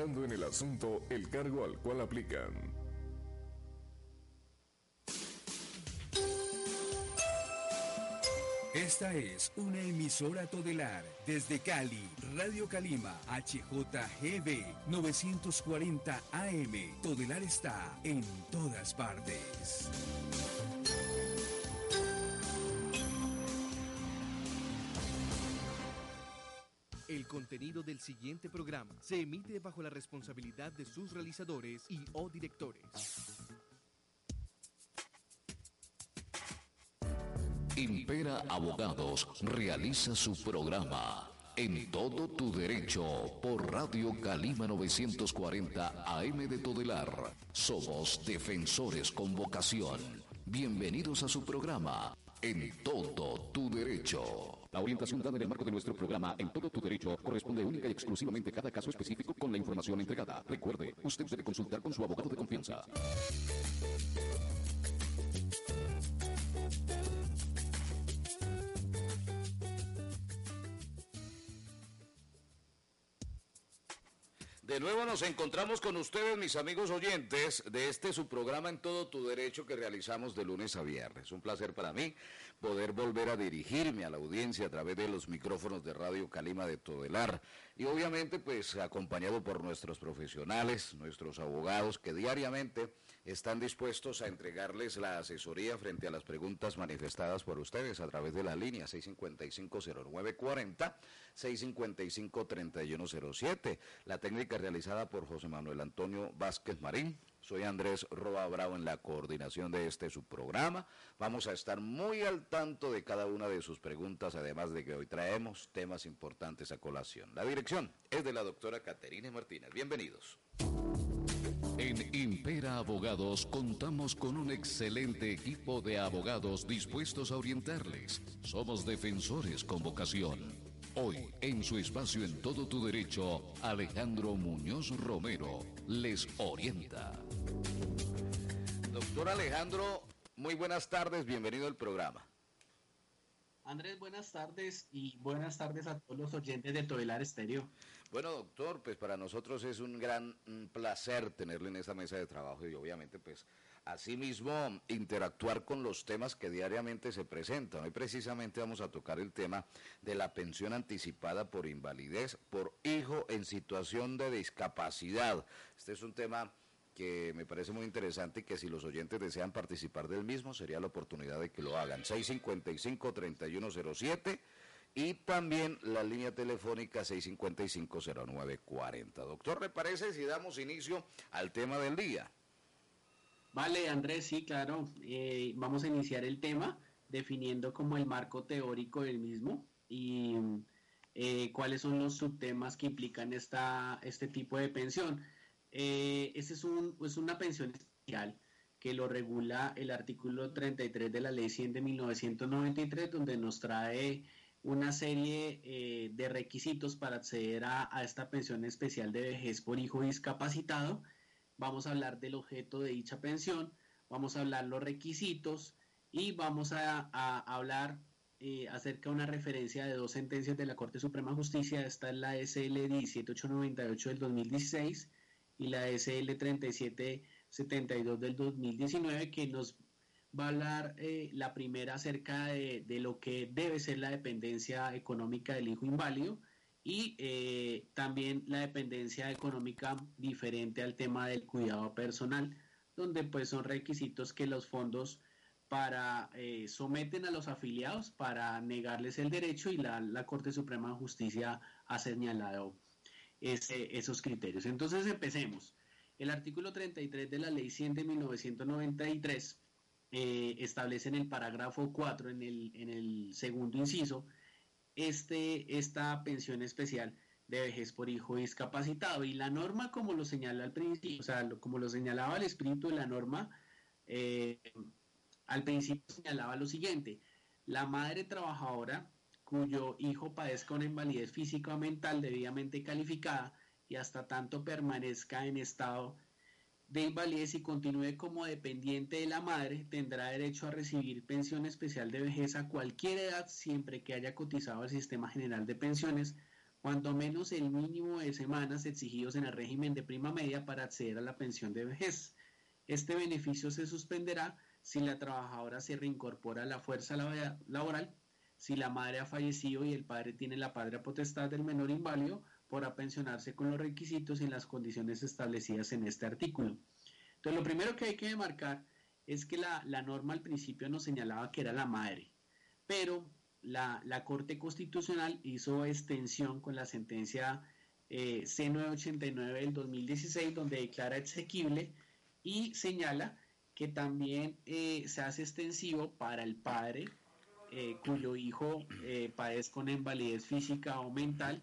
en el asunto el cargo al cual aplican. Esta es una emisora todelar desde Cali, Radio Calima, HJGB 940 AM. Todelar está en todas partes. Contenido del siguiente programa se emite bajo la responsabilidad de sus realizadores y o directores. Impera Abogados realiza su programa En todo tu derecho por Radio Calima 940 AM de Todelar. Somos defensores con vocación. Bienvenidos a su programa En todo tu derecho. La orientación dada en el marco de nuestro programa En todo tu derecho corresponde única y exclusivamente a cada caso específico con la información entregada. Recuerde, usted debe consultar con su abogado de confianza. De nuevo nos encontramos con ustedes, mis amigos oyentes, de este su programa En Todo Tu Derecho que realizamos de lunes a viernes. Un placer para mí poder volver a dirigirme a la audiencia a través de los micrófonos de Radio Calima de Todelar. Y obviamente, pues acompañado por nuestros profesionales, nuestros abogados que diariamente están dispuestos a entregarles la asesoría frente a las preguntas manifestadas por ustedes a través de la línea 655-0940, 655-3107. La técnica realizada por José Manuel Antonio Vázquez Marín. Soy Andrés Roa Bravo en la coordinación de este subprograma. Vamos a estar muy al tanto de cada una de sus preguntas, además de que hoy traemos temas importantes a colación. La dirección es de la doctora Caterina Martínez. Bienvenidos. En Impera Abogados contamos con un excelente equipo de abogados dispuestos a orientarles. Somos defensores con vocación. Hoy, en su espacio En Todo Tu Derecho, Alejandro Muñoz Romero les orienta. Doctor Alejandro, muy buenas tardes, bienvenido al programa. Andrés, buenas tardes y buenas tardes a todos los oyentes de Todelar Estéreo. Bueno, doctor, pues para nosotros es un gran mm, placer tenerle en esta mesa de trabajo y obviamente pues asimismo interactuar con los temas que diariamente se presentan. Hoy precisamente vamos a tocar el tema de la pensión anticipada por invalidez por hijo en situación de discapacidad. Este es un tema que me parece muy interesante y que si los oyentes desean participar del mismo sería la oportunidad de que lo hagan. 655-3107 y también la línea telefónica 655-0940. Doctor, ¿le parece si damos inicio al tema del día? Vale, Andrés, sí, claro. Eh, vamos a iniciar el tema definiendo como el marco teórico del mismo y eh, cuáles son los subtemas que implican esta, este tipo de pensión. Eh, este es, un, es una pensión especial que lo regula el artículo 33 de la ley 100 de 1993, donde nos trae una serie eh, de requisitos para acceder a, esta pensión especial de vejez por hijo discapacitado vamos a hablar del objeto de dicha pensión, vamos a hablar los requisitos y vamos a, hablar eh, acerca de una referencia de dos sentencias de la Corte Suprema de Justicia. Esta es la SL 17898 del 2016 y la SL 3772 del 2019 que nos va a hablar eh, la primera acerca de, de, lo que debe ser la dependencia económica del hijo inválido y eh, también la dependencia económica diferente al tema del cuidado personal, donde pues son requisitos que los fondos para eh, someten a los afiliados para negarles el derecho y la, la Corte Suprema de Justicia ha señalado ese, esos criterios. Entonces empecemos. El artículo 33 de la Ley 100 de 1993 eh, establece en el parágrafo 4, en el, en el segundo inciso, este, esta pensión especial de vejez por hijo discapacitado. Y la norma, como lo señala al principio, o sea, como lo señalaba el espíritu de la norma, eh, al principio señalaba lo siguiente, la madre trabajadora cuyo hijo padezca una invalidez física o mental debidamente calificada y hasta tanto permanezca en estado de invalidez y continúe como dependiente de la madre, tendrá derecho a recibir pensión especial de vejez a cualquier edad siempre que haya cotizado al sistema general de pensiones cuando menos el mínimo de semanas exigidos en el régimen de prima media para acceder a la pensión de vejez. Este beneficio se suspenderá si la trabajadora se reincorpora a la fuerza laboral, si la madre ha fallecido y el padre tiene la patria potestad del menor inválido, podrá pensionarse con los requisitos y las condiciones establecidas en este artículo. Entonces, lo primero que hay que demarcar es que la, norma al principio nos señalaba que era la madre, pero la, Corte Constitucional hizo extensión con la sentencia eh, C989 del 2016, donde declara exequible y señala que también eh, se hace extensivo para el padre eh, cuyo hijo eh, padezca una invalidez física o mental,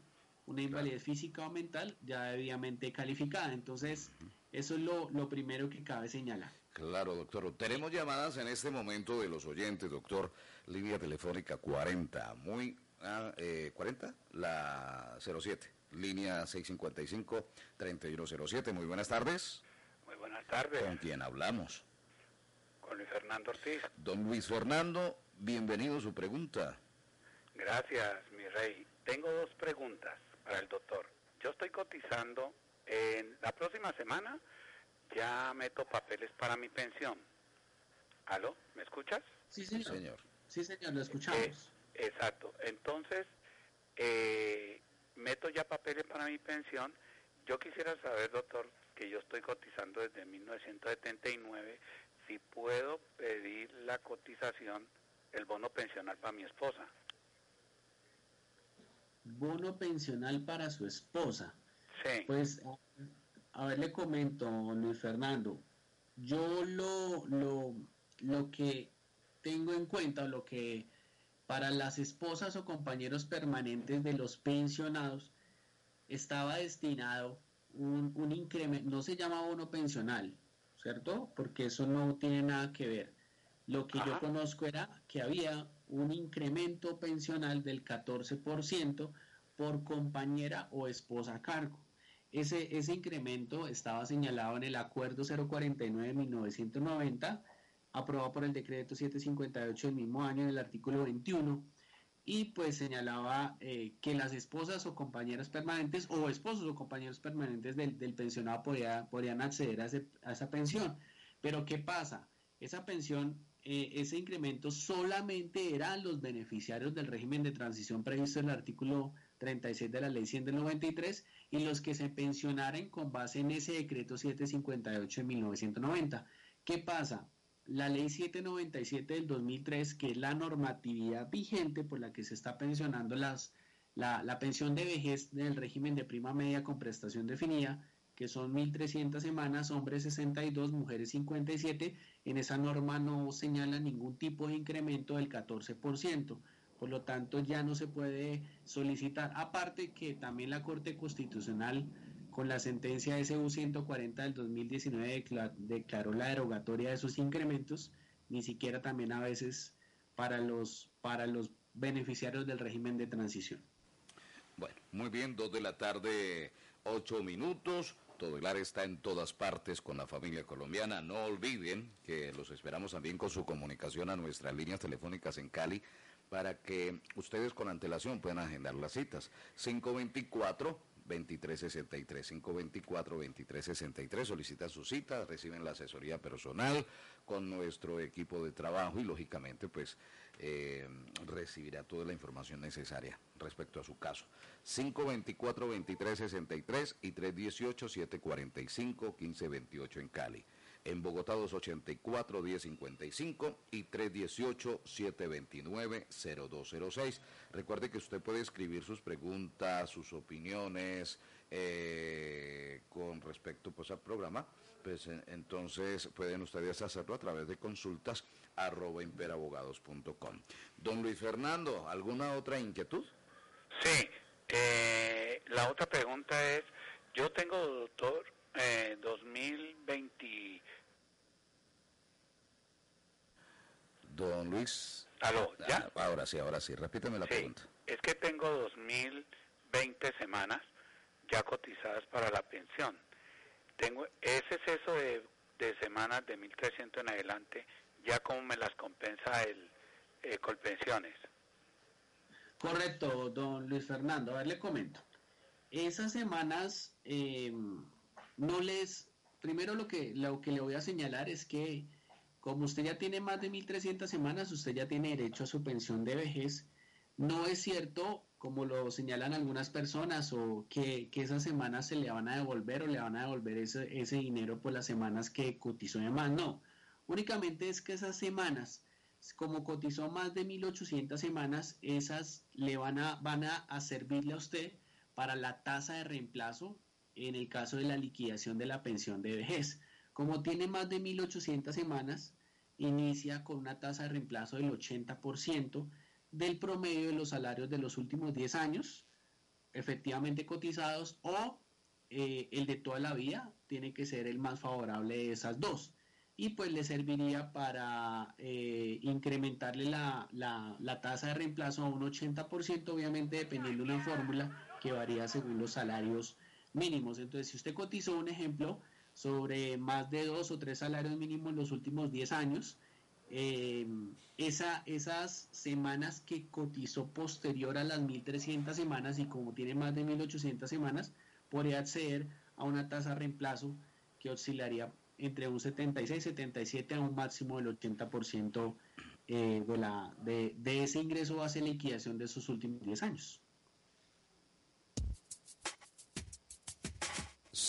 una invalidez física o mental ya debidamente calificada. Entonces, eso es lo, lo primero que cabe señalar. Claro, doctor. Tenemos llamadas en este momento de los oyentes, doctor. Línea telefónica 40, muy... Ah, eh, 40, la 07, línea 655-3107. Muy buenas tardes. Muy buenas tardes. ¿Con quién hablamos? Con Luis Fernando Ortiz. Don Luis Fernando, bienvenido a su pregunta. Gracias, mi rey. Tengo dos preguntas para el doctor. Yo estoy cotizando en la próxima semana, ya meto papeles para mi pensión. ¿Aló? ¿Me escuchas? Sí, señor. Sí, señor, lo escuchamos. Eh, exacto. Entonces, eh, meto ya papeles para mi pensión. Yo quisiera saber, doctor, que yo estoy cotizando desde 1979, si puedo pedir la cotización, el bono pensional para mi esposa. Bono pensional para su esposa. Sí. Pues, a ver, le comento, Luis Fernando. Yo lo, lo, lo que tengo en cuenta, lo que para las esposas o compañeros permanentes de los pensionados estaba destinado un, un incremento, no se llama bono pensional, ¿cierto? Porque eso no tiene nada que ver. Lo que yo conozco era que había un incremento pensional del 14% por compañera o esposa a cargo. Ese, ese incremento estaba señalado en el Acuerdo 049 de 1990, aprobado por el Decreto 758 del mismo año, en el artículo 21, y pues señalaba eh, que las esposas o compañeras permanentes o esposos o compañeros permanentes del, pensionado podrían acceder a, esa pensión. Pero ¿qué pasa? Esa pensión, eh, ese incremento solamente eran los beneficiarios del régimen de transición previsto en el artículo 36 de la ley 100 del 93 y los que se pensionaren con base en ese decreto 758 de 1990. ¿Qué pasa? la ley 797 del 2003, que es la normatividad vigente por la que se está pensionando las, la, pensión de vejez del régimen de prima media con prestación definida, que son 1.300 semanas, hombres 62, mujeres 57, en esa norma no señala ningún tipo de incremento del 14%. Por lo tanto, ya no se puede solicitar. Aparte que también la Corte Constitucional con la sentencia SU 140 del 2019 declaró la derogatoria de esos incrementos, ni siquiera también a veces para los, para los beneficiarios del régimen de transición. Bueno, muy bien, dos de la tarde, ocho minutos. Todelar está en todas partes con la familia colombiana. No olviden que los esperamos también con su comunicación a nuestras líneas telefónicas en Cali para que ustedes con antelación puedan agendar las citas. 524 2363 524 2363 solicitan su cita, reciben la asesoría personal con nuestro equipo de trabajo y lógicamente pues eh, recibirá toda la información necesaria respecto a su caso. 524 2363 y 318 745 1528 en Cali en Bogotá 284 1055 y 318 729 0206. Recuerde que usted puede escribir sus preguntas, sus opiniones eh, con respecto pues, al programa. Pues entonces pueden ustedes hacerlo a través de consultas arroba imperabogados.com. Don Luis Fernando, ¿alguna otra inquietud? Sí, eh, la otra pregunta es, yo tengo, doctor, eh, 2020 Don Luis. Aló, ¿ya? Ah, ahora sí, ahora sí. Repíteme la pregunta. Es que tengo 2020 semanas ya cotizadas para la pensión. Tengo ese exceso de, de semanas de 1.300 en adelante, ya como me las compensa el eh, Colpensiones. Correcto, don Luis Fernando. A ver, le comento. esas semanas eh, no les, primero lo que, lo que le voy a señalar es que como usted ya tiene más de 1.300 semanas, usted ya tiene derecho a su pensión de vejez. No es cierto, como lo señalan algunas personas, o que, esas semanas se le van a devolver o le van a devolver ese, dinero por las semanas que cotizó de más. No, únicamente es que esas semanas, como cotizó más de 1.800 semanas, esas le van a, a servirle a usted para la tasa de reemplazo en el caso de la liquidación de la pensión de vejez. Como tiene más de 1.800 semanas, inicia con una tasa de reemplazo del 80% del promedio de los salarios de los últimos 10 años, efectivamente cotizados, o eh, el de toda la vida tiene que ser el más favorable de esas dos. Y pues le serviría para eh, incrementarle la, la tasa de reemplazo a un 80%, obviamente dependiendo de una fórmula que varía según los salarios mínimos. Entonces, si usted cotizó un ejemplo sobre más de dos o tres salarios mínimos en los últimos 10 años. Eh, esa, esas semanas que cotizó posterior a las 1.300 semanas y como tiene más de 1.800 semanas, podría acceder a una tasa de reemplazo que oscilaría entre un 76, 77 a un máximo del 80% eh, de, la, de, de ese ingreso base liquidación de esos últimos 10 años.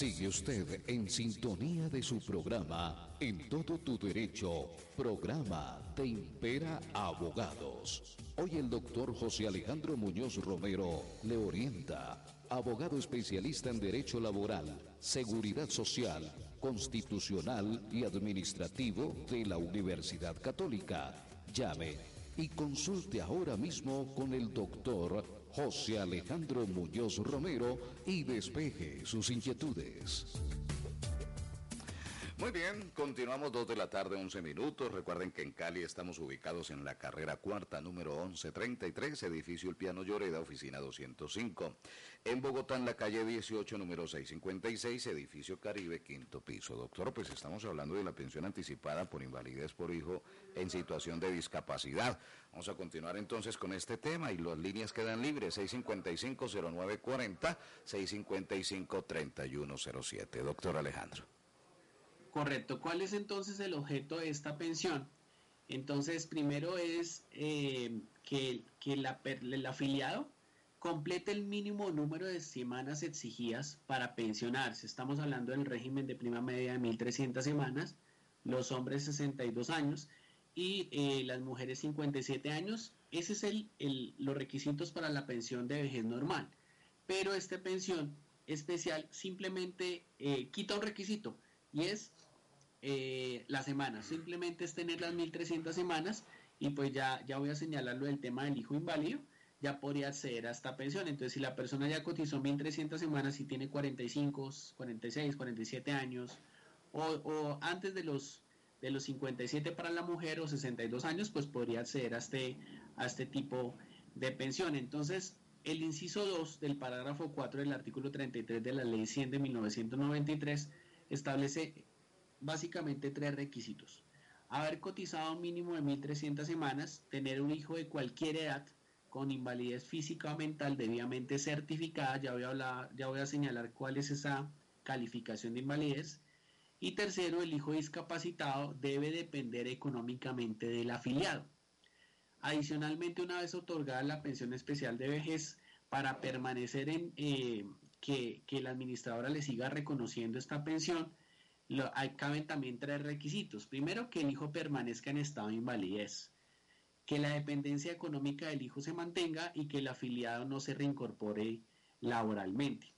Sigue usted en sintonía de su programa En todo tu derecho, programa de Impera Abogados. Hoy el doctor José Alejandro Muñoz Romero le orienta, abogado especialista en Derecho Laboral, Seguridad Social, Constitucional y Administrativo de la Universidad Católica. Llame y consulte ahora mismo con el doctor José Alejandro Muñoz Romero y despeje sus inquietudes. Muy bien, continuamos dos de la tarde, 11 minutos. Recuerden que en Cali estamos ubicados en la carrera cuarta, número 1133, edificio El Piano Lloreda, oficina 205. En Bogotá, en la calle 18, número 656, edificio Caribe, quinto piso. Doctor, pues estamos hablando de la pensión anticipada por invalidez por hijo en situación de discapacidad. Vamos a continuar entonces con este tema y las líneas quedan libres, 655-0940, 655-3107. Doctor Alejandro. Correcto. ¿Cuál es entonces el objeto de esta pensión? Entonces, primero es eh, que, el afiliado complete el mínimo número de semanas exigidas para pensionarse. Estamos hablando del régimen de prima media de 1.300 semanas, los hombres 62 años y eh, las mujeres 57 años. Ese es el, los requisitos para la pensión de vejez normal. Pero esta pensión especial simplemente eh, quita un requisito y es eh, la semana. Simplemente es tener las 1300 semanas y pues ya, ya voy a señalarlo del tema del hijo inválido, ya podría acceder a esta pensión. Entonces, si la persona ya cotizó 1300 semanas y tiene 45, 46, 47 años, o, antes de los, de los 57 para la mujer o 62 años, pues podría acceder a este, a este tipo de pensión. Entonces, el inciso 2 del parágrafo 4 del artículo 33 de la ley 100 de 1993 establece básicamente tres requisitos. Haber cotizado un mínimo de 1.300 semanas, tener un hijo de cualquier edad con invalidez física o mental debidamente certificada, ya voy a, hablar, ya voy a señalar cuál es esa calificación de invalidez. Y tercero, el hijo discapacitado debe depender económicamente del afiliado. Adicionalmente, una vez otorgada la pensión especial de vejez, para permanecer en eh, que, que la administradora le siga reconociendo esta pensión, hay, caben también tres requisitos. Primero, que el hijo permanezca en estado de invalidez, que la dependencia económica del hijo se mantenga y que el afiliado no se reincorpore laboralmente.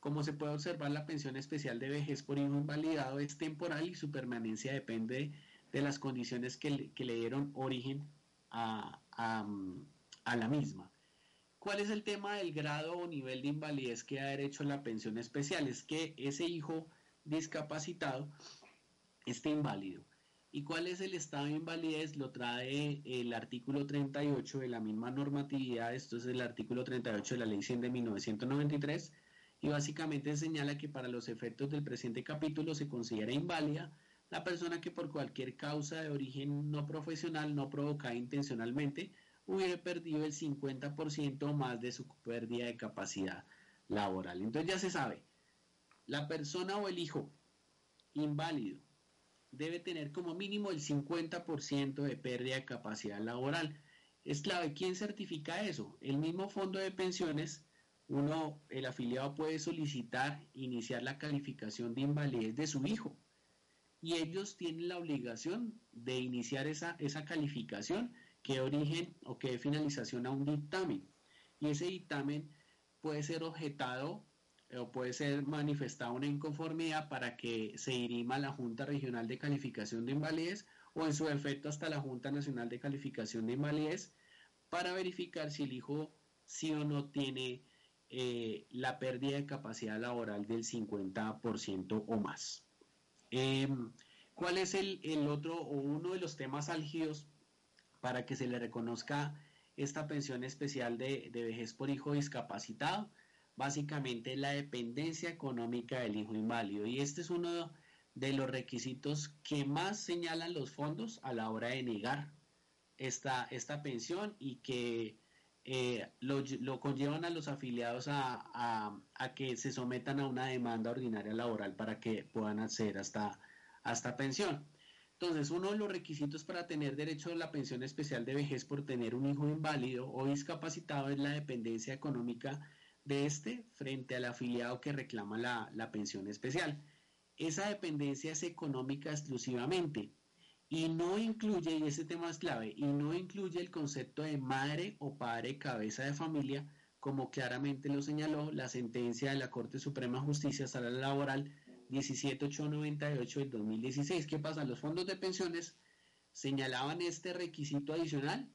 Como se puede observar, la pensión especial de vejez por hijo invalidado es temporal y su permanencia depende de las condiciones que le, dieron origen a, a la misma. ¿Cuál es el tema del grado o nivel de invalidez que da derecho a la pensión especial? Es que ese hijo discapacitado esté inválido. ¿Y cuál es el estado de invalidez? Lo trae el artículo 38 de la misma normatividad, esto es el artículo 38 de la ley 100 de 1993, y básicamente señala que para los efectos del presente capítulo se considera inválida la persona que por cualquier causa de origen no profesional, no provocada intencionalmente, hubiera perdido el 50% o más de su pérdida de capacidad laboral. Entonces ya se sabe, la persona o el hijo inválido debe tener como mínimo el 50% de pérdida de capacidad laboral. Es clave, ¿quién certifica eso? El mismo fondo de pensiones, uno, el afiliado puede solicitar iniciar la calificación de invalidez de su hijo y ellos tienen la obligación de iniciar esa, esa calificación que origen o que dé finalización a un dictamen. Y ese dictamen puede ser objetado o puede ser manifestada una inconformidad para que se dirima la Junta Regional de Calificación de Invalidez o en su defecto hasta la Junta Nacional de Calificación de Invalidez para verificar si el hijo sí o no tiene eh, la pérdida de capacidad laboral del 50% o más. Em, ¿Cuál es el, otro o uno de los temas álgidos para que se le reconozca esta pensión especial de, de vejez por hijo discapacitado? Básicamente la dependencia económica del hijo inválido. Y este es uno de los requisitos que más señalan los fondos a la hora de negar esta, esta pensión y que eh, lo, conllevan a los afiliados a, que se sometan a una demanda ordinaria laboral para que puedan acceder hasta a esta pensión. Entonces, uno de los requisitos para tener derecho a la pensión especial de vejez por tener un hijo inválido o discapacitado es la dependencia económica de este frente al afiliado que reclama la, pensión especial. Esa dependencia es económica exclusivamente y no incluye, y ese tema es clave, y no incluye el concepto de madre o padre cabeza de familia, como claramente lo señaló la sentencia de la Corte Suprema de Justicia Salarial Laboral 17898 del 2016. ¿Qué pasa? Los fondos de pensiones señalaban este requisito adicional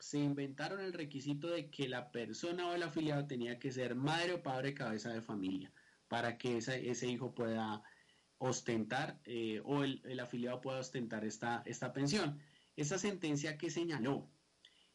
se inventaron el requisito de que la persona o el afiliado tenía que ser madre o padre cabeza de familia para que ese, hijo pueda ostentar eh, o el, afiliado pueda ostentar esta, esta pensión. Esa sentencia que señaló,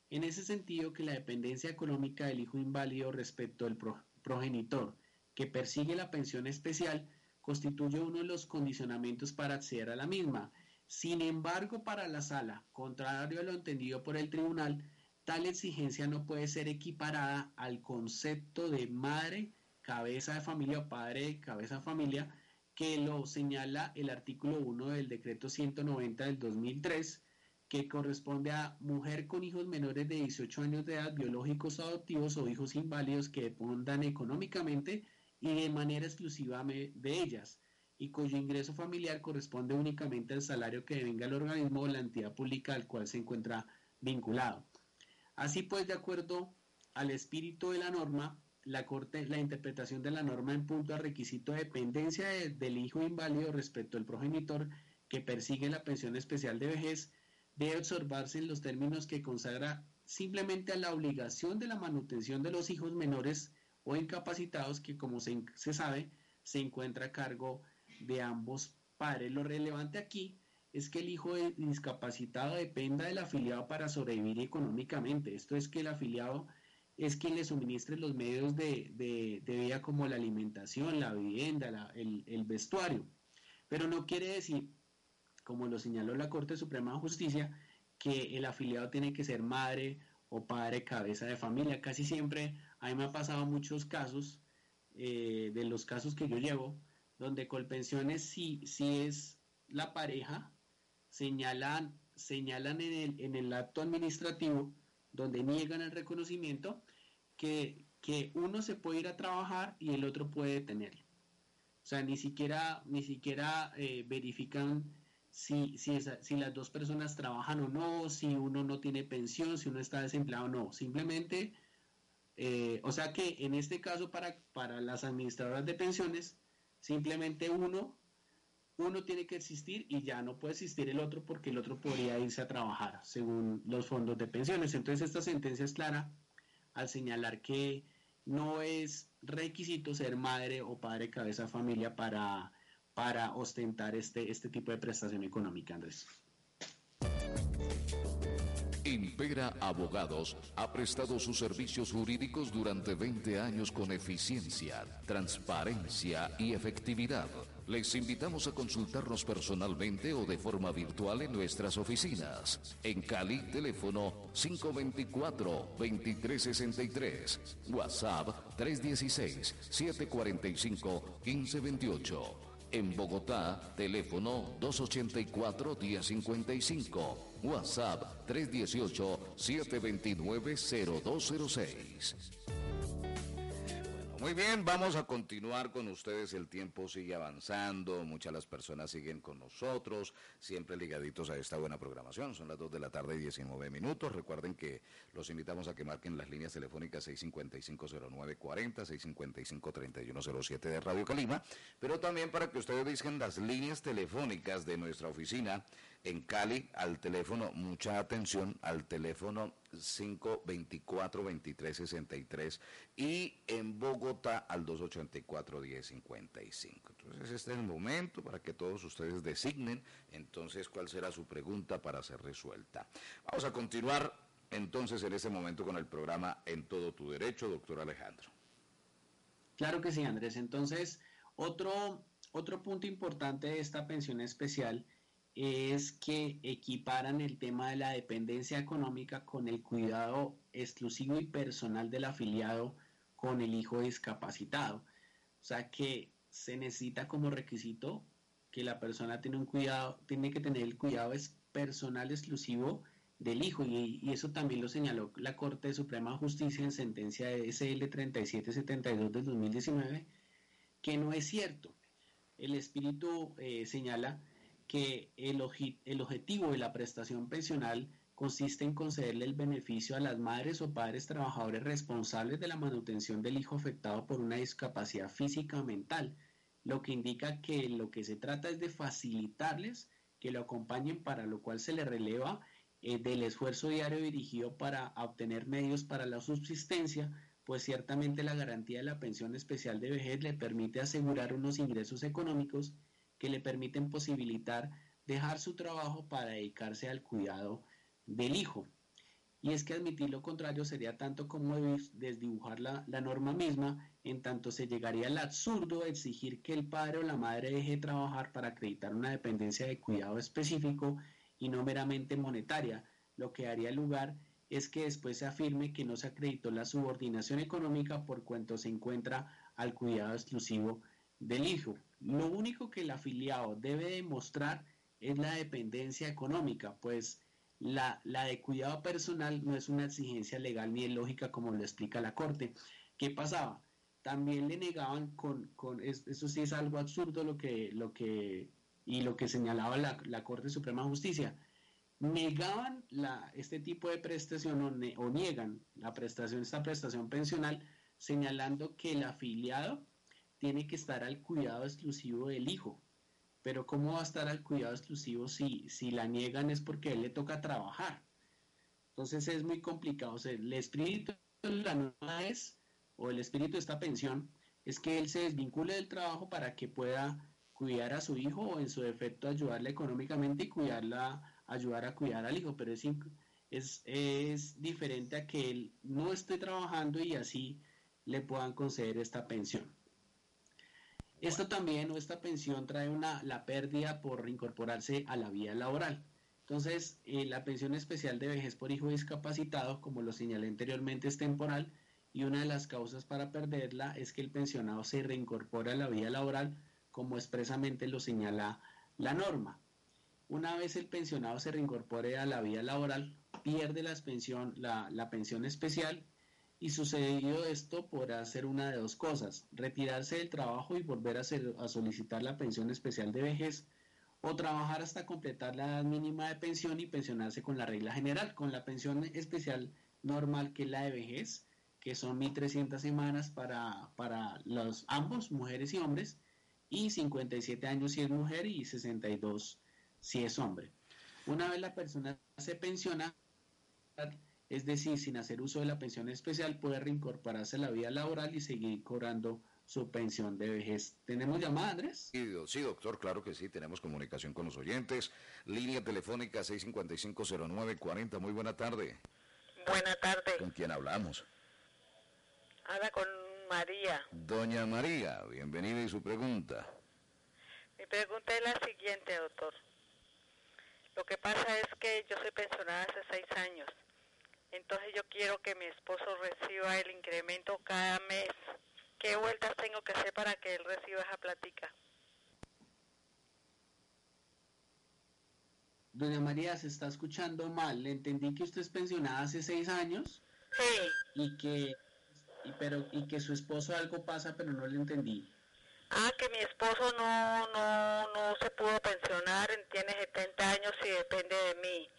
en ese sentido que la dependencia económica del hijo inválido respecto al progenitor que persigue la pensión especial constituye uno de los condicionamientos para acceder a la misma. Sin embargo, para la sala, contrario a lo entendido por el tribunal, Tal exigencia no puede ser equiparada al concepto de madre, cabeza de familia o padre, cabeza de familia, que lo señala el artículo 1 del decreto 190 del 2003, que corresponde a mujer con hijos menores de 18 años de edad, biológicos adoptivos o hijos inválidos que dependan económicamente y de manera exclusiva de ellas, y cuyo ingreso familiar corresponde únicamente al salario que devenga el organismo o la entidad pública al cual se encuentra vinculado. Así pues, de acuerdo al espíritu de la norma, la Corte, la interpretación de la norma en punto al requisito de dependencia del hijo inválido respecto al progenitor que persigue la pensión especial de vejez debe observarse en los términos que consagra simplemente a la obligación de la manutención de los hijos menores o incapacitados que, como se, se sabe, se encuentra a cargo de ambos padres. Lo relevante aquí es que el hijo discapacitado dependa del afiliado para sobrevivir económicamente. Esto es que el afiliado es quien le suministre los medios de, de, vida como la alimentación, la vivienda, el, el, vestuario. Pero no quiere decir, como lo señaló la Corte Suprema de Justicia, que el afiliado tiene que ser madre o padre cabeza de familia. Casi siempre, a mí me ha pasado muchos casos, eh, de los casos que yo llevo, donde Colpensiones sí, sí es la pareja señalan, señalan en, el, en el acto administrativo donde niegan el reconocimiento que, que uno se puede ir a trabajar y el otro puede tenerlo. O sea, ni siquiera, ni siquiera eh, verifican si, si, si, las dos personas trabajan o no, si uno no tiene pensión, si uno está desempleado o no. Simplemente, eh, o sea que en este caso para, para las administradoras de pensiones, simplemente uno uno tiene que existir y ya no puede existir el otro porque el otro podría irse a trabajar según los fondos de pensiones. Entonces esta sentencia es clara al señalar que no es requisito ser madre o padre cabeza familia para, para ostentar este, este tipo de prestación económica, Andrés. Impera Abogados ha prestado sus servicios jurídicos durante 20 años con eficiencia, transparencia y efectividad Les invitamos a consultarnos personalmente o de forma virtual en nuestras oficinas. En Cali, teléfono 524-2363, WhatsApp 316-745-1528. En Bogotá, teléfono 284-1055, WhatsApp 318-729-0206. Muy bien, vamos a continuar con ustedes. El tiempo sigue avanzando, muchas las personas siguen con nosotros, siempre ligaditos a esta buena programación. Son las 2 de la tarde y 19 minutos. Recuerden que los invitamos a que marquen las líneas telefónicas 655-0940, 655-3107 de Radio Calima, pero también para que ustedes disquen las líneas telefónicas de nuestra oficina en Cali al teléfono, mucha atención, al teléfono 524-2363 y en Bogotá al 284-1055. Entonces este es el momento para que todos ustedes designen entonces cuál será su pregunta para ser resuelta. Vamos a continuar entonces en este momento con el programa En todo tu derecho, doctor Alejandro. Claro que sí, Andrés. Entonces, otro, otro punto importante de esta pensión especial es que equiparan el tema de la dependencia económica con el cuidado exclusivo y personal del afiliado con el hijo discapacitado. O sea que se necesita como requisito que la persona tiene un cuidado, tiene que tener el cuidado personal exclusivo del hijo y, eso también lo señaló la Corte de Suprema Justicia en sentencia de SL 3772 del 2019 que no es cierto. El espíritu eh, señala que el, el objetivo de la prestación pensional consiste en concederle el beneficio a las madres o padres trabajadores responsables de la manutención del hijo afectado por una discapacidad física o mental, lo que indica que lo que se trata es de facilitarles que lo acompañen para lo cual se le releva eh, del esfuerzo diario dirigido para obtener medios para la subsistencia, pues ciertamente la garantía de la pensión especial de vejez le permite asegurar unos ingresos económicos que le permiten posibilitar dejar su trabajo para dedicarse al cuidado del hijo. Y es que admitir lo contrario sería tanto como desdibujar la, la, norma misma, en tanto se llegaría al absurdo de exigir que el padre o la madre deje de trabajar para acreditar una dependencia de cuidado específico y no meramente monetaria, lo que daría lugar es que después se afirme que no se acreditó la subordinación económica por cuanto se encuentra al cuidado exclusivo del hijo. Lo único que el afiliado debe demostrar es la dependencia económica, pues la, la, de cuidado personal no es una exigencia legal ni lógica como lo explica la Corte. ¿Qué pasaba? También le negaban con, con eso sí es algo absurdo lo que, lo que, y lo que señalaba la, la Corte Suprema de Justicia. Negaban la, este tipo de prestación o, ne, o niegan la prestación, esta prestación pensional, señalando que el afiliado tiene que estar al cuidado exclusivo del hijo. Pero ¿cómo va a estar al cuidado exclusivo si, si la niegan es porque a él le toca trabajar? Entonces es muy complicado. O sea, el espíritu de la norma es, o el espíritu de esta pensión, es que él se desvincule del trabajo para que pueda cuidar a su hijo o en su defecto ayudarle económicamente y cuidarla, ayudar a cuidar al hijo. Pero es, es, es diferente a que él no esté trabajando y así le puedan conceder esta pensión. Esto también, o esta pensión, trae una, la pérdida por reincorporarse a la vida laboral. Entonces, eh, la pensión especial de vejez por hijo discapacitado, como lo señalé anteriormente, es temporal y una de las causas para perderla es que el pensionado se reincorpora a la vida laboral, como expresamente lo señala la norma. Una vez el pensionado se reincorpore a la vida laboral, pierde la pensión, la, la pensión especial y sucedido esto podrá hacer una de dos cosas, retirarse del trabajo y volver a, solicitar la pensión especial de vejez o trabajar hasta completar la edad mínima de pensión y pensionarse con la regla general, con la pensión especial normal que es la de vejez, que son 1.300 semanas para, para los ambos, mujeres y hombres, y 57 años si es mujer y 62 si es hombre. Una vez la persona se pensiona, es decir, sin hacer uso de la pensión especial, puede reincorporarse a la vida laboral y seguir cobrando su pensión de vejez. ¿Tenemos llamada, Andrés? Sí, sí, doctor, claro que sí, tenemos comunicación con los oyentes. Línea telefónica 655-0940, muy buena tarde. Buena tarde. ¿Con quién hablamos? Habla con María. Doña María, bienvenida y su pregunta. Mi pregunta es la siguiente, doctor. Lo que pasa es que yo soy pensionada hace seis años. Entonces yo quiero que mi esposo reciba el incremento cada mes. ¿Qué vueltas tengo que hacer para que él reciba esa plática? Doña María, se está escuchando mal. Le entendí que usted es pensionada hace seis años. Sí. Y que, y, pero, y que su esposo algo pasa, pero no le entendí. Ah, que mi esposo no, no, no se pudo pensionar, tiene 70 años y depende de mí.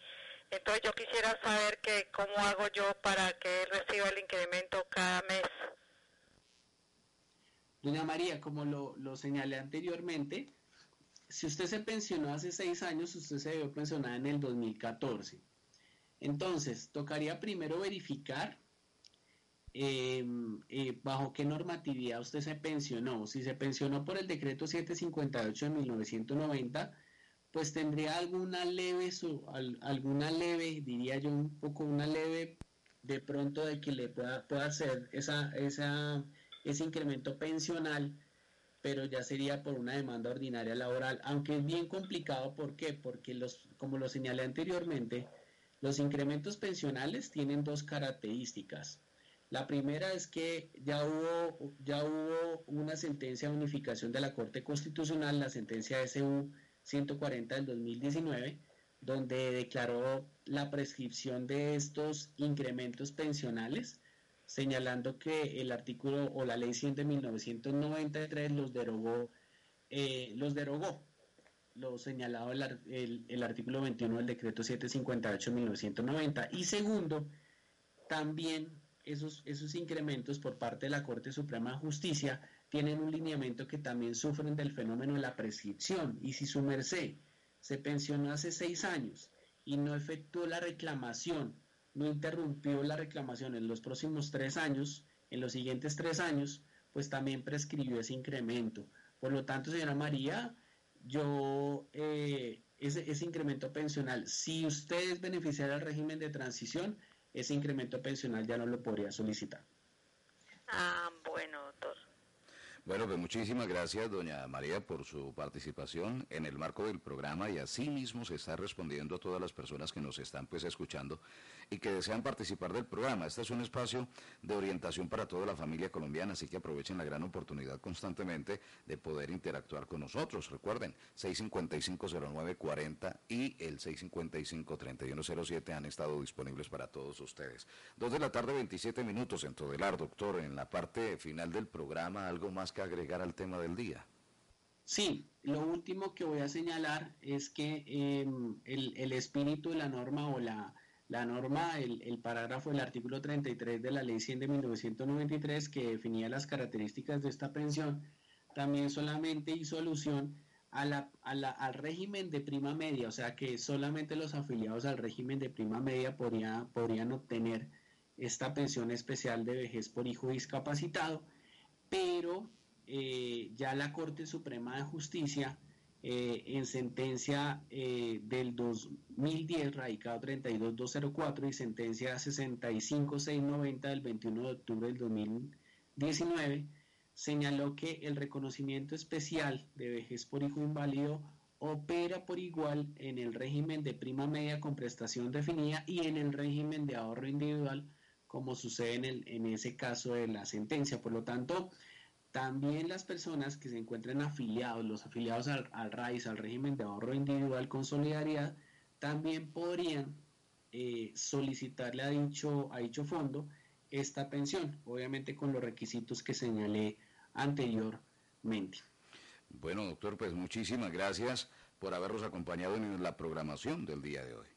Entonces yo quisiera saber que cómo hago yo para que reciba el incremento cada mes. Doña María, como lo, lo señalé anteriormente, si usted se pensionó hace seis años, usted se debió pensionar en el 2014. Entonces, tocaría primero verificar Em, eh, bajo qué normatividad usted se pensionó. Si se pensionó por el decreto 758 de 1990, pues tendría alguna leve, su, alguna leve, diría yo un poco una leve, de pronto de que le pueda, pueda hacer esa, esa, ese incremento pensional, pero ya sería por una demanda ordinaria laboral, aunque es bien complicado, ¿por qué? Porque los, como lo señalé anteriormente, los incrementos pensionales tienen dos características. La primera es que ya hubo, ya hubo una sentencia de unificación de la Corte Constitucional, la sentencia SU 140 del 2019, donde declaró la prescripción de estos incrementos pensionales, señalando que el artículo o la ley 100 de 1993 los derogó, eh, los derogó, lo señalado el, el artículo 21 del decreto 758 de 1990. Y segundo, también esos, esos incrementos por parte de la Corte Suprema de Justicia tienen un lineamiento que también sufren del fenómeno de la prescripción. Y si su merced se pensionó hace seis años y no efectuó la reclamación, no interrumpió la reclamación en los próximos tres años, en los siguientes tres años, pues también prescribió ese incremento. Por lo tanto, señora María, yo, eh, ese, ese incremento pensional, si usted es beneficiario del régimen de transición, ese incremento pensional ya no lo podría solicitar. Ah. Bueno, pues muchísimas gracias, doña María, por su participación en el marco del programa y así mismo se está respondiendo a todas las personas que nos están pues escuchando y que desean participar del programa. Este es un espacio de orientación para toda la familia colombiana, así que aprovechen la gran oportunidad constantemente de poder interactuar con nosotros. Recuerden, 655-0940 y el 655-3107 han estado disponibles para todos ustedes. Dos de la tarde, 27 minutos en Todelar, doctor, en la parte final del programa, algo más agregar al tema del día. Sí, lo último que voy a señalar es que em, el, espíritu de la norma o la, la norma, el, el, parágrafo del artículo 33 de la ley 100 de 1993 que definía las características de esta pensión, también solamente hizo alusión a la, al régimen de prima media, o sea que solamente los afiliados al régimen de prima media podría, podrían obtener esta pensión especial de vejez por hijo discapacitado, pero eh, ya la Corte Suprema de Justicia, eh, en sentencia eh, del 2010, radicado 32204 y sentencia 65690 del 21 de octubre del 2019, señaló que el reconocimiento especial de vejez por hijo inválido opera por igual en el régimen de prima media con prestación definida y en el régimen de ahorro individual, como sucede en, el, en ese caso de la sentencia. Por lo tanto, también las personas que se encuentren afiliados, los afiliados al, al RAIS, al régimen de ahorro individual con solidaridad, también podrían eh, solicitarle a dicho, a dicho fondo esta pensión, obviamente con los requisitos que señalé anteriormente. Bueno, doctor, pues muchísimas gracias por habernos acompañado en la programación del día de hoy.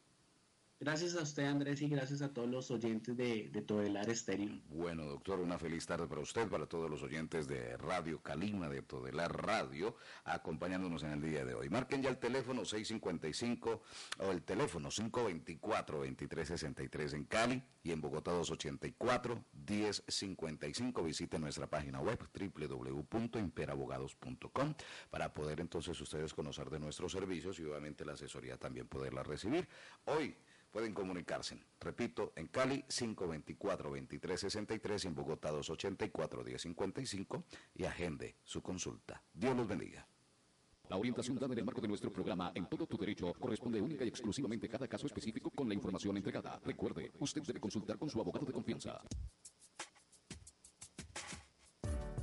Gracias a usted, Andrés, y gracias a todos los oyentes de, de Todelar Estéreo. Bueno, doctor, una feliz tarde para usted, para todos los oyentes de Radio Calima, de Todelar Radio, acompañándonos en el día de hoy. Marquen ya el teléfono 655 o el teléfono 524-2363 en Cali y en Bogotá 284-1055. Visite nuestra página web www.imperabogados.com para poder entonces ustedes conocer de nuestros servicios y obviamente la asesoría también poderla recibir. Hoy pueden comunicarse. Repito, en Cali 524-2363 y en Bogotá 284-1055 y agende su consulta. Dios los bendiga. La orientación dada en el marco de nuestro programa En todo tu derecho corresponde única y exclusivamente a cada caso específico con la información entregada. Recuerde, usted debe consultar con su abogado de confianza.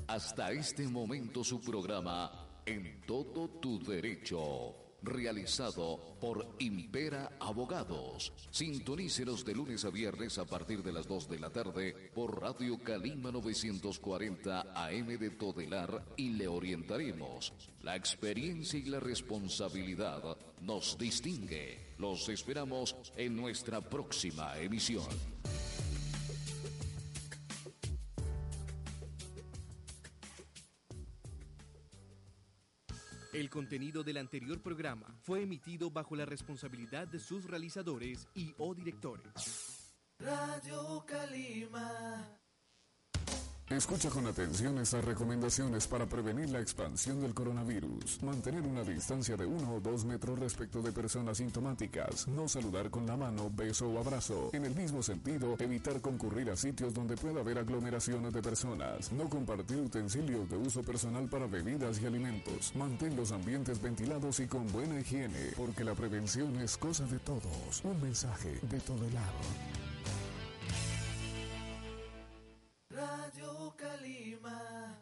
Hasta este momento su programa En todo tu derecho realizado por Impera Abogados. Sintonícenos de lunes a viernes a partir de las 2 de la tarde por Radio Calima 940 AM de Todelar y le orientaremos. La experiencia y la responsabilidad nos distingue. Los esperamos en nuestra próxima emisión. El contenido del anterior programa fue emitido bajo la responsabilidad de sus realizadores y o directores. Escucha con atención estas recomendaciones para prevenir la expansión del coronavirus. Mantener una distancia de uno o dos metros respecto de personas sintomáticas. No saludar con la mano, beso o abrazo. En el mismo sentido, evitar concurrir a sitios donde pueda haber aglomeraciones de personas. No compartir utensilios de uso personal para bebidas y alimentos. Mantén los ambientes ventilados y con buena higiene, porque la prevención es cosa de todos. Un mensaje de todo el lado. Radio Calima.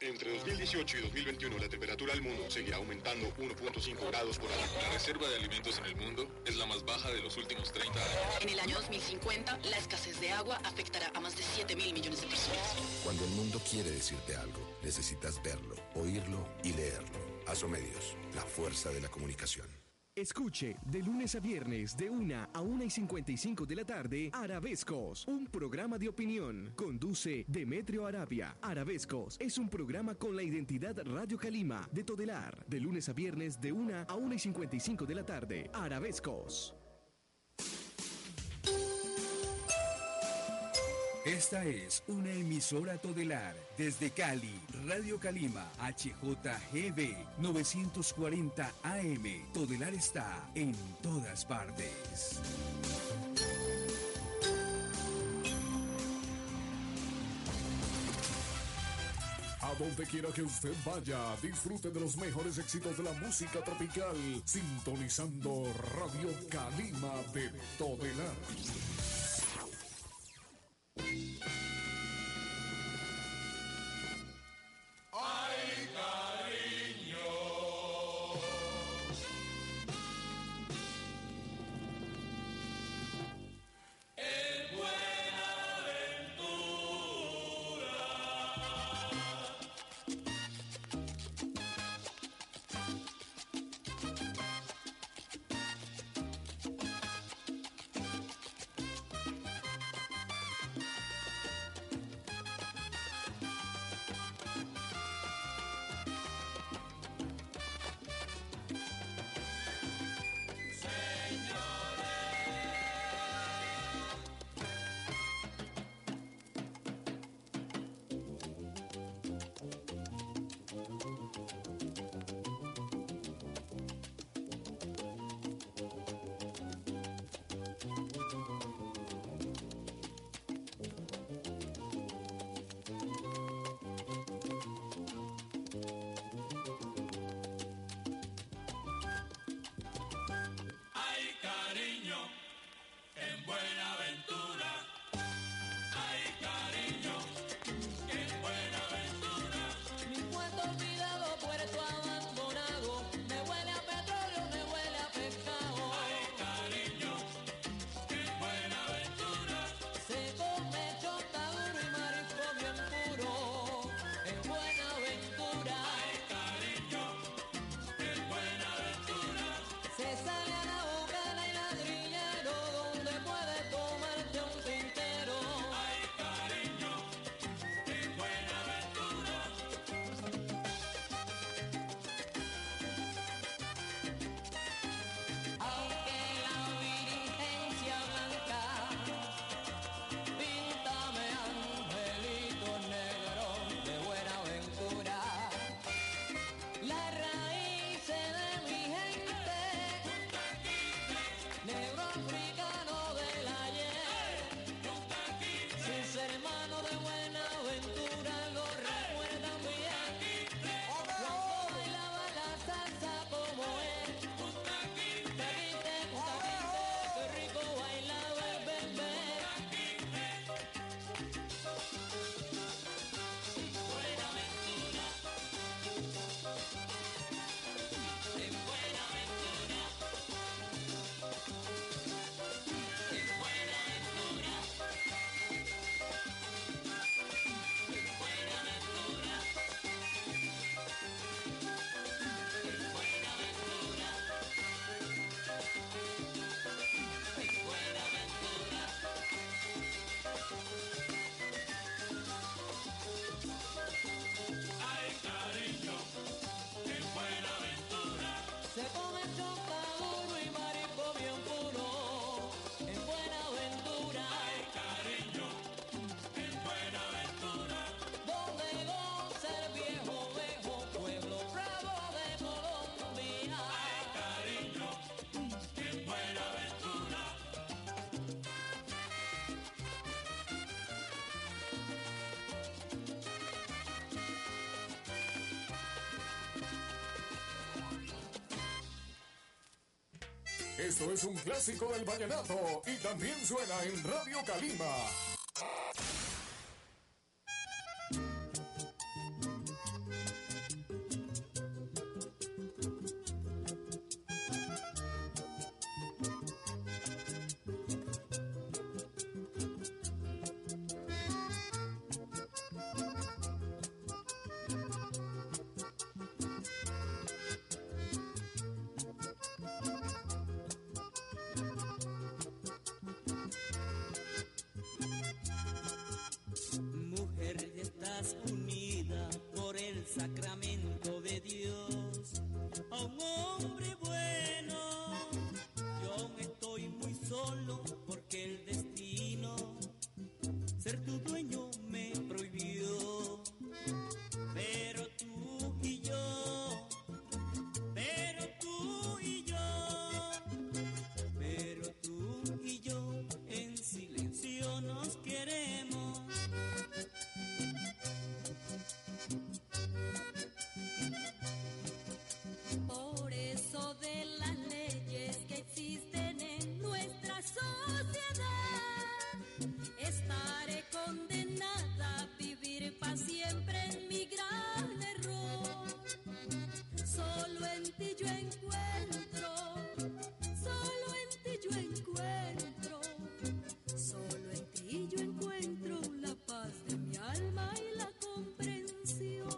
Entre 2018 y 2021 la temperatura del mundo seguirá aumentando 1.5 grados por año. La reserva de alimentos en el mundo es la más baja de los últimos 30 años. En el año 2050 la escasez de agua afectará a más de 7 mil millones de personas. Cuando el mundo quiere decirte algo, necesitas verlo, oírlo y leerlo. Asomedios, la fuerza de la comunicación. Escuche de lunes a viernes de 1 a 1 y 55 de la tarde Arabescos, un programa de opinión. Conduce Demetrio Arabia. Arabescos es un programa con la identidad Radio Calima de Todelar. De lunes a viernes de 1 a 1 y 55 de la tarde Arabescos. Esta es una emisora todelar desde Cali, Radio Calima, HJGB 940 AM. Todelar está en todas partes. A donde quiera que usted vaya, disfrute de los mejores éxitos de la música tropical, sintonizando Radio Calima de Todelar. Esto es un clásico del vallenato y también suena en Radio Calima. ti yo encuentro, solo en ti yo encuentro, solo en ti yo encuentro la paz de mi alma y la comprensión.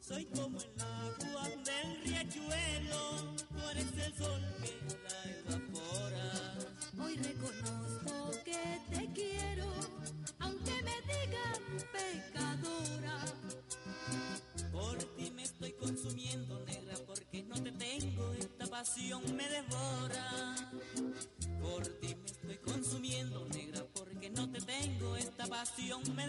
Soy como el agua del riachuelo, tú eres el sol que la evapora. Hoy reconozco que te quiero, aunque me digan pecadora. Por ti me estoy consumiendo me devora. Por ti me estoy consumiendo, negra, porque no te tengo. Esta pasión me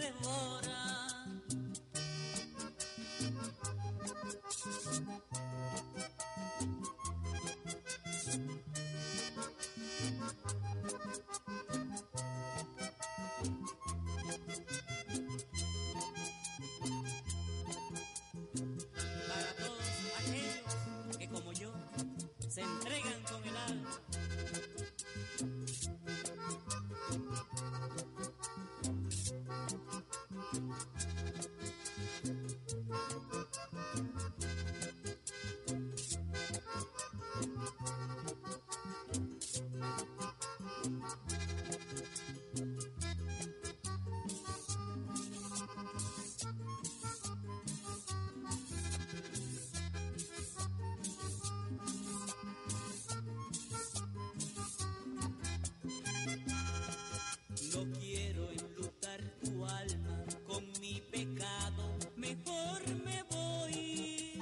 Solo quiero enlutar tu alma con mi pecado, mejor me voy.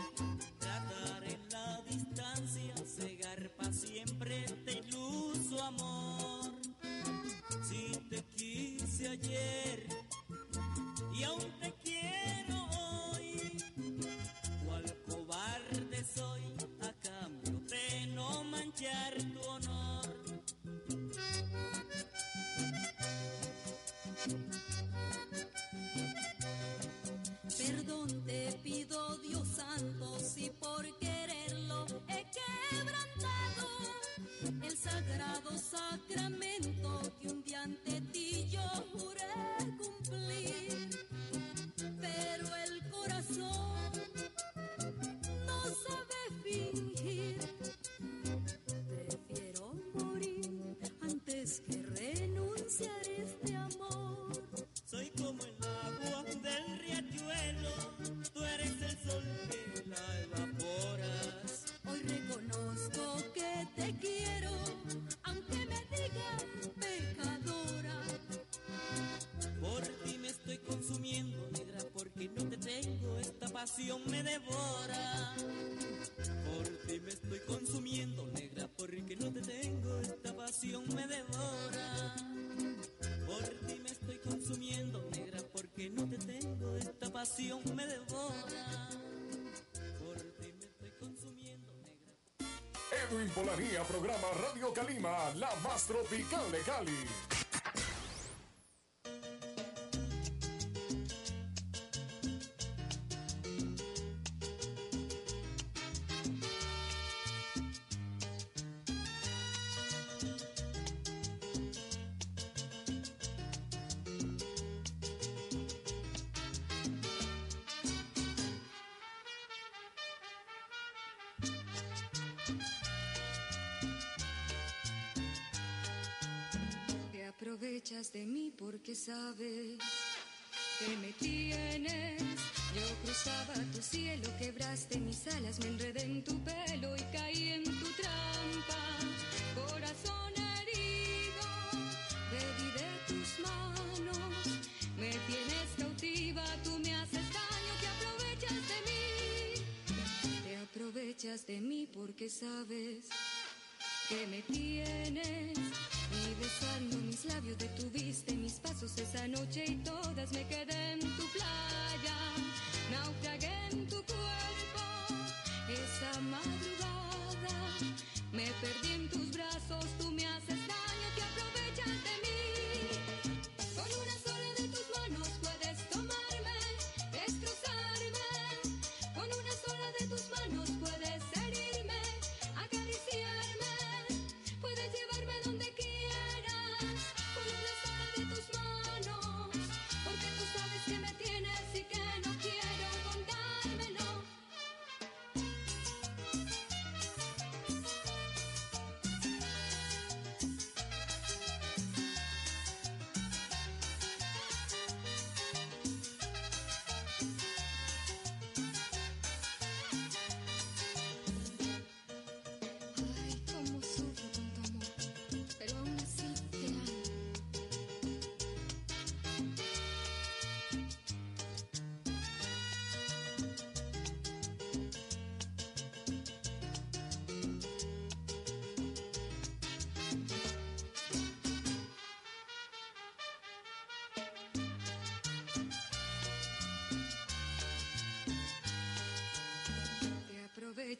Tratar en la distancia, cegar para siempre este iluso amor. Si te quise ayer y aún te pido Dios santo si por quererlo he quebrantado el sagrado sacramento. pasión me devora. Por ti me estoy consumiendo, negra, porque no te tengo, esta pasión me devora. Por ti me estoy consumiendo, negra, porque no te tengo, esta pasión me devora. Por ti me estoy consumiendo, negra. Edwin Polanía programa Radio Calima, la más tropical de Cali. De mí porque sabes que me tienes. Yo cruzaba tu cielo, quebraste mis alas, me enredé en tu pelo y caí en tu trampa. Corazón herido, bebí de tus manos. Me tienes cautiva, tú me haces daño, te aprovechas de mí. Te aprovechas de mí porque sabes que me tienes. Y besando mis labios detuviste mis pasos esa noche y todas me quedé en tu playa. Naufragué en tu cuerpo esa madrugada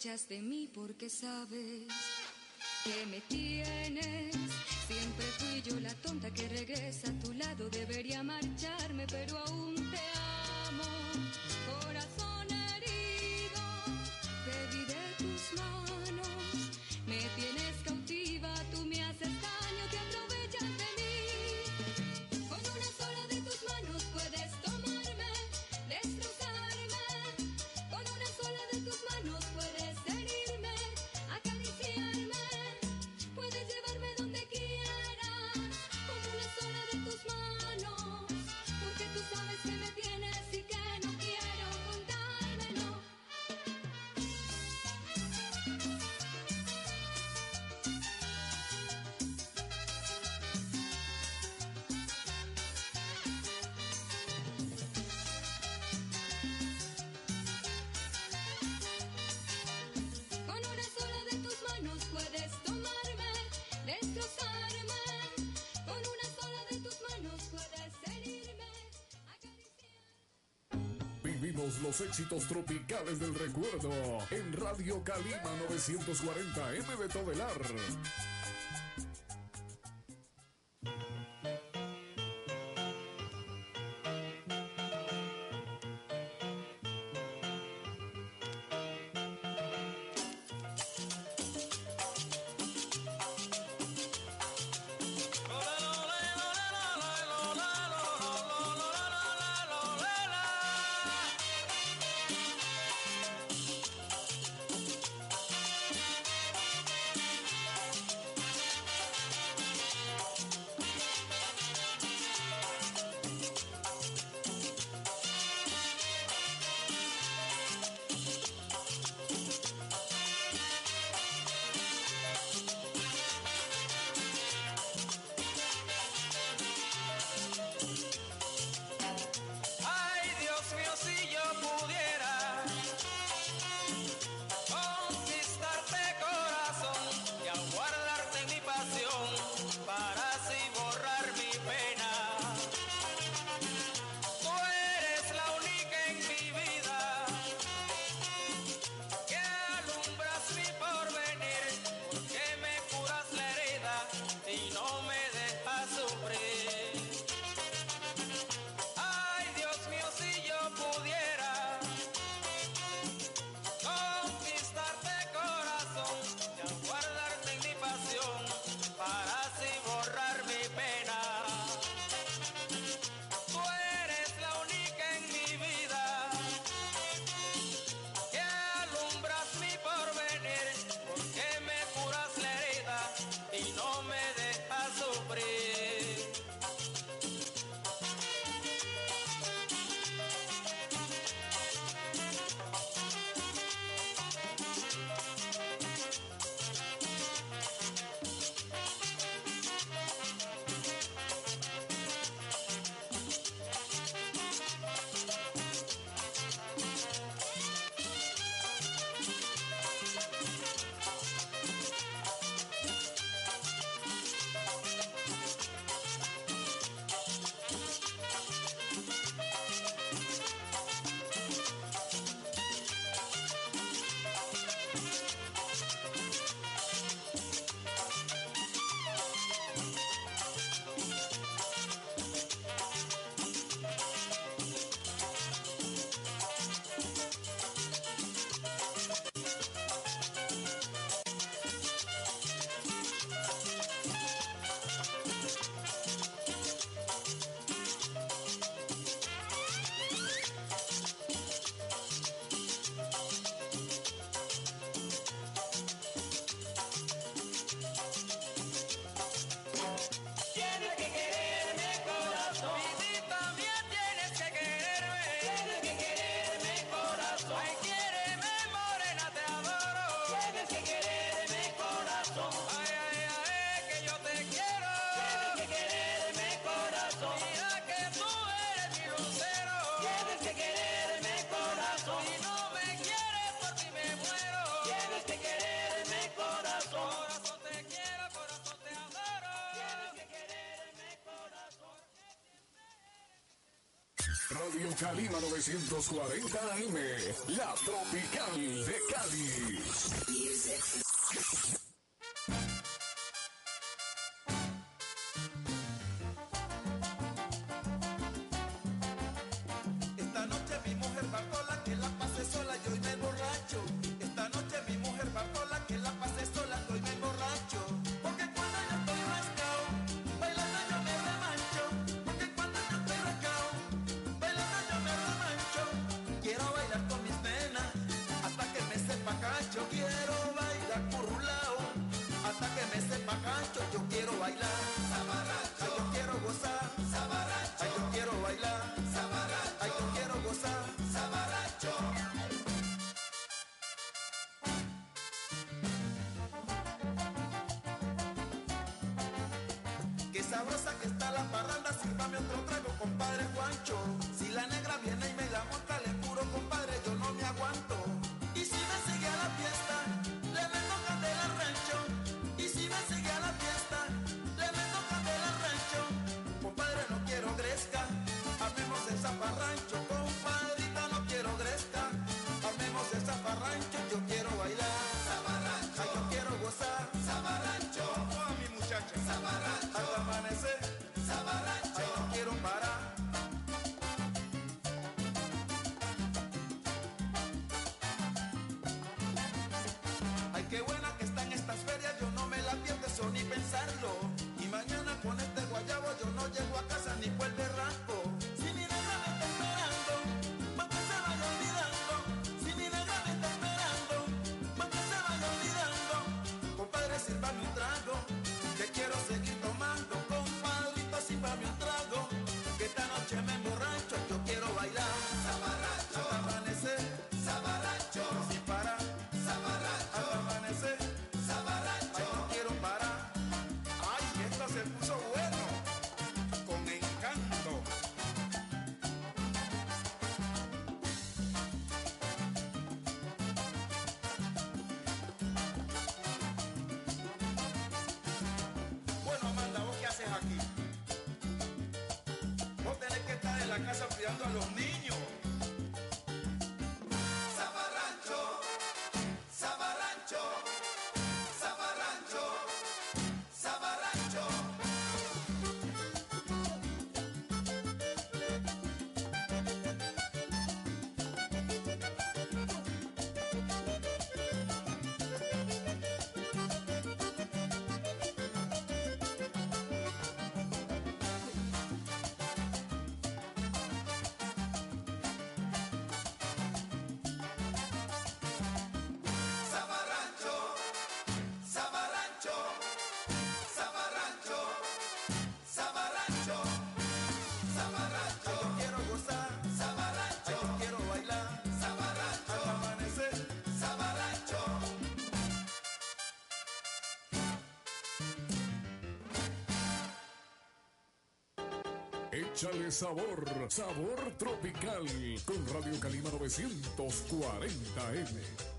de mí porque sabes que me tienes. Siempre fui yo la tonta que regresa a tu lado. Debería marcharme, pero aún éxitos tropicales del recuerdo en Radio Calima 940 M de Todelar. Radio Calima 940 AM, La Tropical de Cali. la casa cuidando a los niños. Échale sabor, sabor tropical con Radio Calima 940M.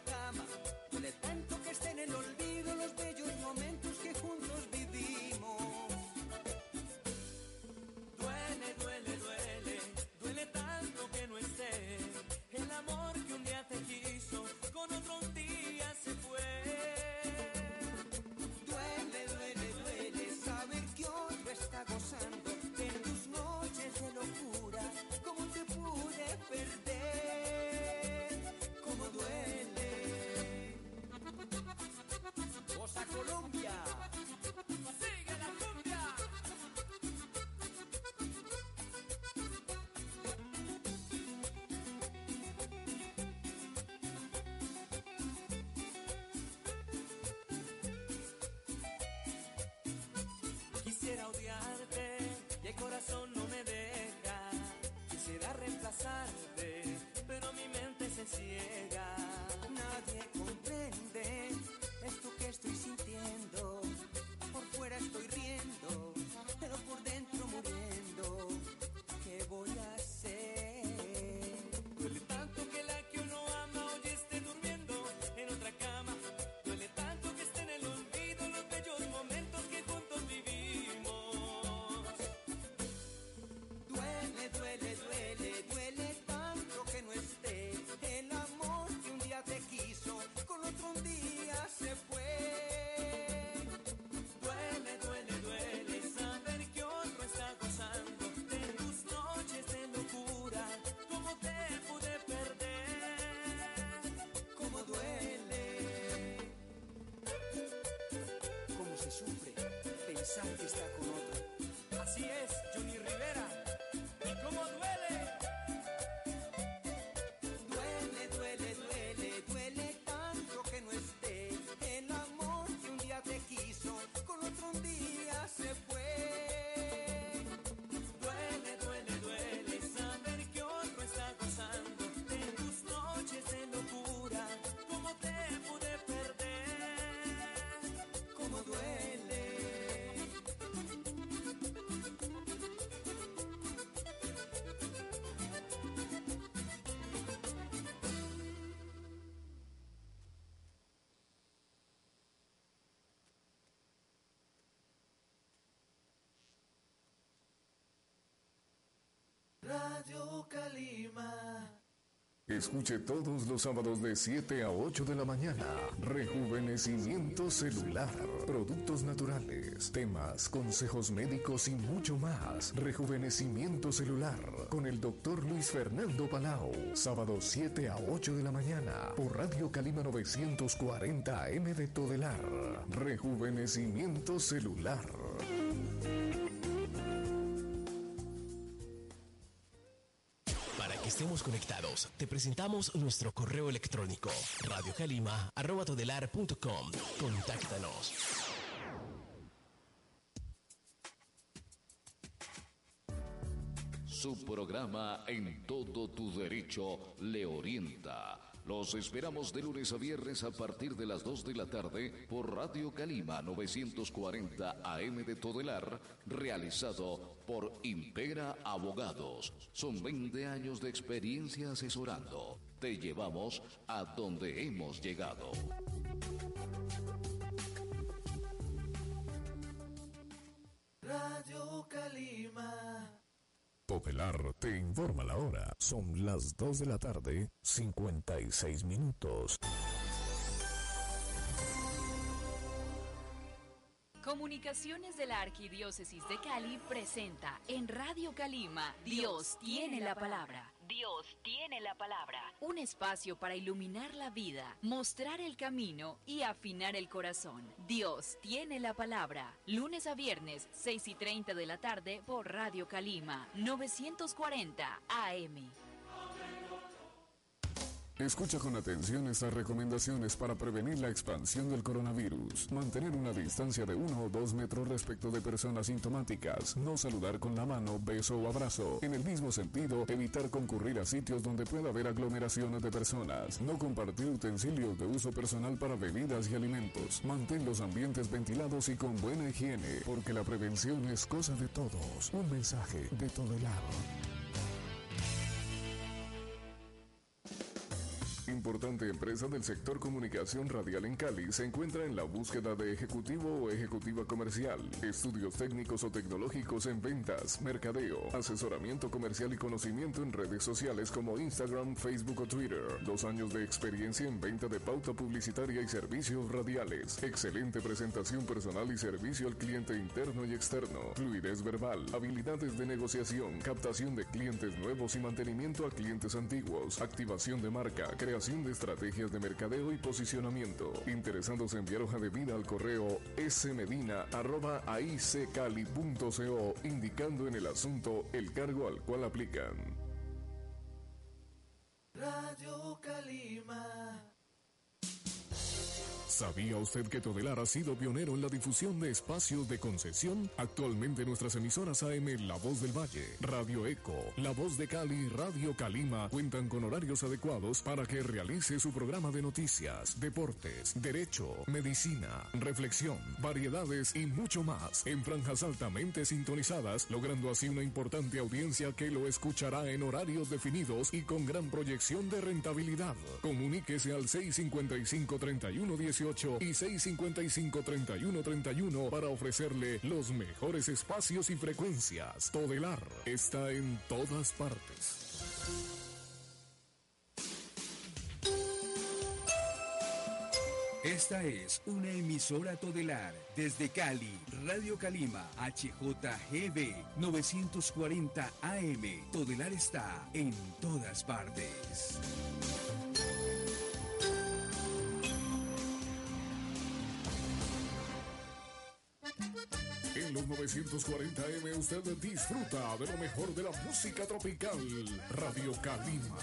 cama. Duele tanto que esté en el olvido los bellos momentos que juntos vivimos. Duele, duele, duele, duele tanto que no esté. El amor que un día te quiso, con otro un día se fue. Duele, duele, duele saber que otro está gozando de tus noches de locura. ¿Cómo te pude perder? Colombia. Sigue la cumbia. Quisiera odiarte y el corazón no me deja. Quisiera reemplazarte, pero mi mente se cierra. Está con otro? Así es, Escuche todos los sábados de 7 a 8 de la mañana. Rejuvenecimiento celular, productos naturales, temas, consejos médicos y mucho más. Rejuvenecimiento celular con el doctor Luis Fernando Palau. Sábado 7 a 8 de la mañana por Radio Calima 940 AM de Todelar. Rejuvenecimiento celular. Conectados, te presentamos nuestro correo electrónico radiocalima.todelar.com. Contáctanos. Su programa En todo tu derecho le orienta. Los esperamos de lunes a viernes a partir de las 2 de la tarde por Radio Calima 940 AM de Todelar, realizado por Impera Abogados. Son 20 años de experiencia asesorando. Te llevamos a donde hemos llegado. Radio Calima. Todelar te informa la hora. Son las 2 de la tarde, 56 minutos. Comunicaciones de la Arquidiócesis de Cali presenta en Radio Calima Dios tiene la palabra. Dios tiene la palabra. Un espacio para iluminar la vida, mostrar el camino y afinar el corazón. Dios tiene la palabra. Lunes a viernes, 6 y 30 de la tarde por Radio Calima, 940 AM. Escucha con atención estas recomendaciones para prevenir la expansión del coronavirus. Mantener una distancia de 1 o 2 metros respecto de personas sintomáticas. No saludar con la mano, beso o abrazo. En el mismo sentido, evitar concurrir a sitios donde pueda haber aglomeraciones de personas. No compartir utensilios de uso personal para bebidas y alimentos. Mantén los ambientes ventilados y con buena higiene, porque la prevención es cosa de todos. Un mensaje de todo el lado. Importante empresa del sector comunicación radial en Cali se encuentra en la búsqueda de ejecutivo o ejecutiva comercial, estudios técnicos o tecnológicos en ventas, mercadeo, asesoramiento comercial y conocimiento en redes sociales como Instagram, Facebook o Twitter. Dos años de experiencia en venta de pauta publicitaria y servicios radiales. Excelente presentación personal y servicio al cliente interno y externo. Fluidez verbal, habilidades de negociación, captación de clientes nuevos y mantenimiento a clientes antiguos, activación de marca, creación de estrategias de mercadeo y posicionamiento. Interesados en enviar hoja de vida al correo smedina.aiccali.co indicando en el asunto el cargo al cual aplican. Radio Calima. ¿Sabía usted que Todelar ha sido pionero en la difusión de espacios de concesión? Actualmente nuestras emisoras AM La Voz del Valle, Radio Eco, La Voz de Cali y Radio Calima cuentan con horarios adecuados para que realice su programa de noticias, deportes, derecho, medicina, reflexión, variedades y mucho más en franjas altamente sintonizadas, logrando así una importante audiencia que lo escuchará en horarios definidos y con gran proyección de rentabilidad. Comuníquese al 655-3118 y 655-3131 para ofrecerle los mejores espacios y frecuencias. Todelar está en todas partes. Esta es una emisora todelar desde Cali, Radio Calima, HJGB 940 AM. Todelar está en todas partes. Los 940 M usted disfruta de lo mejor de la música tropical. Radio Calima.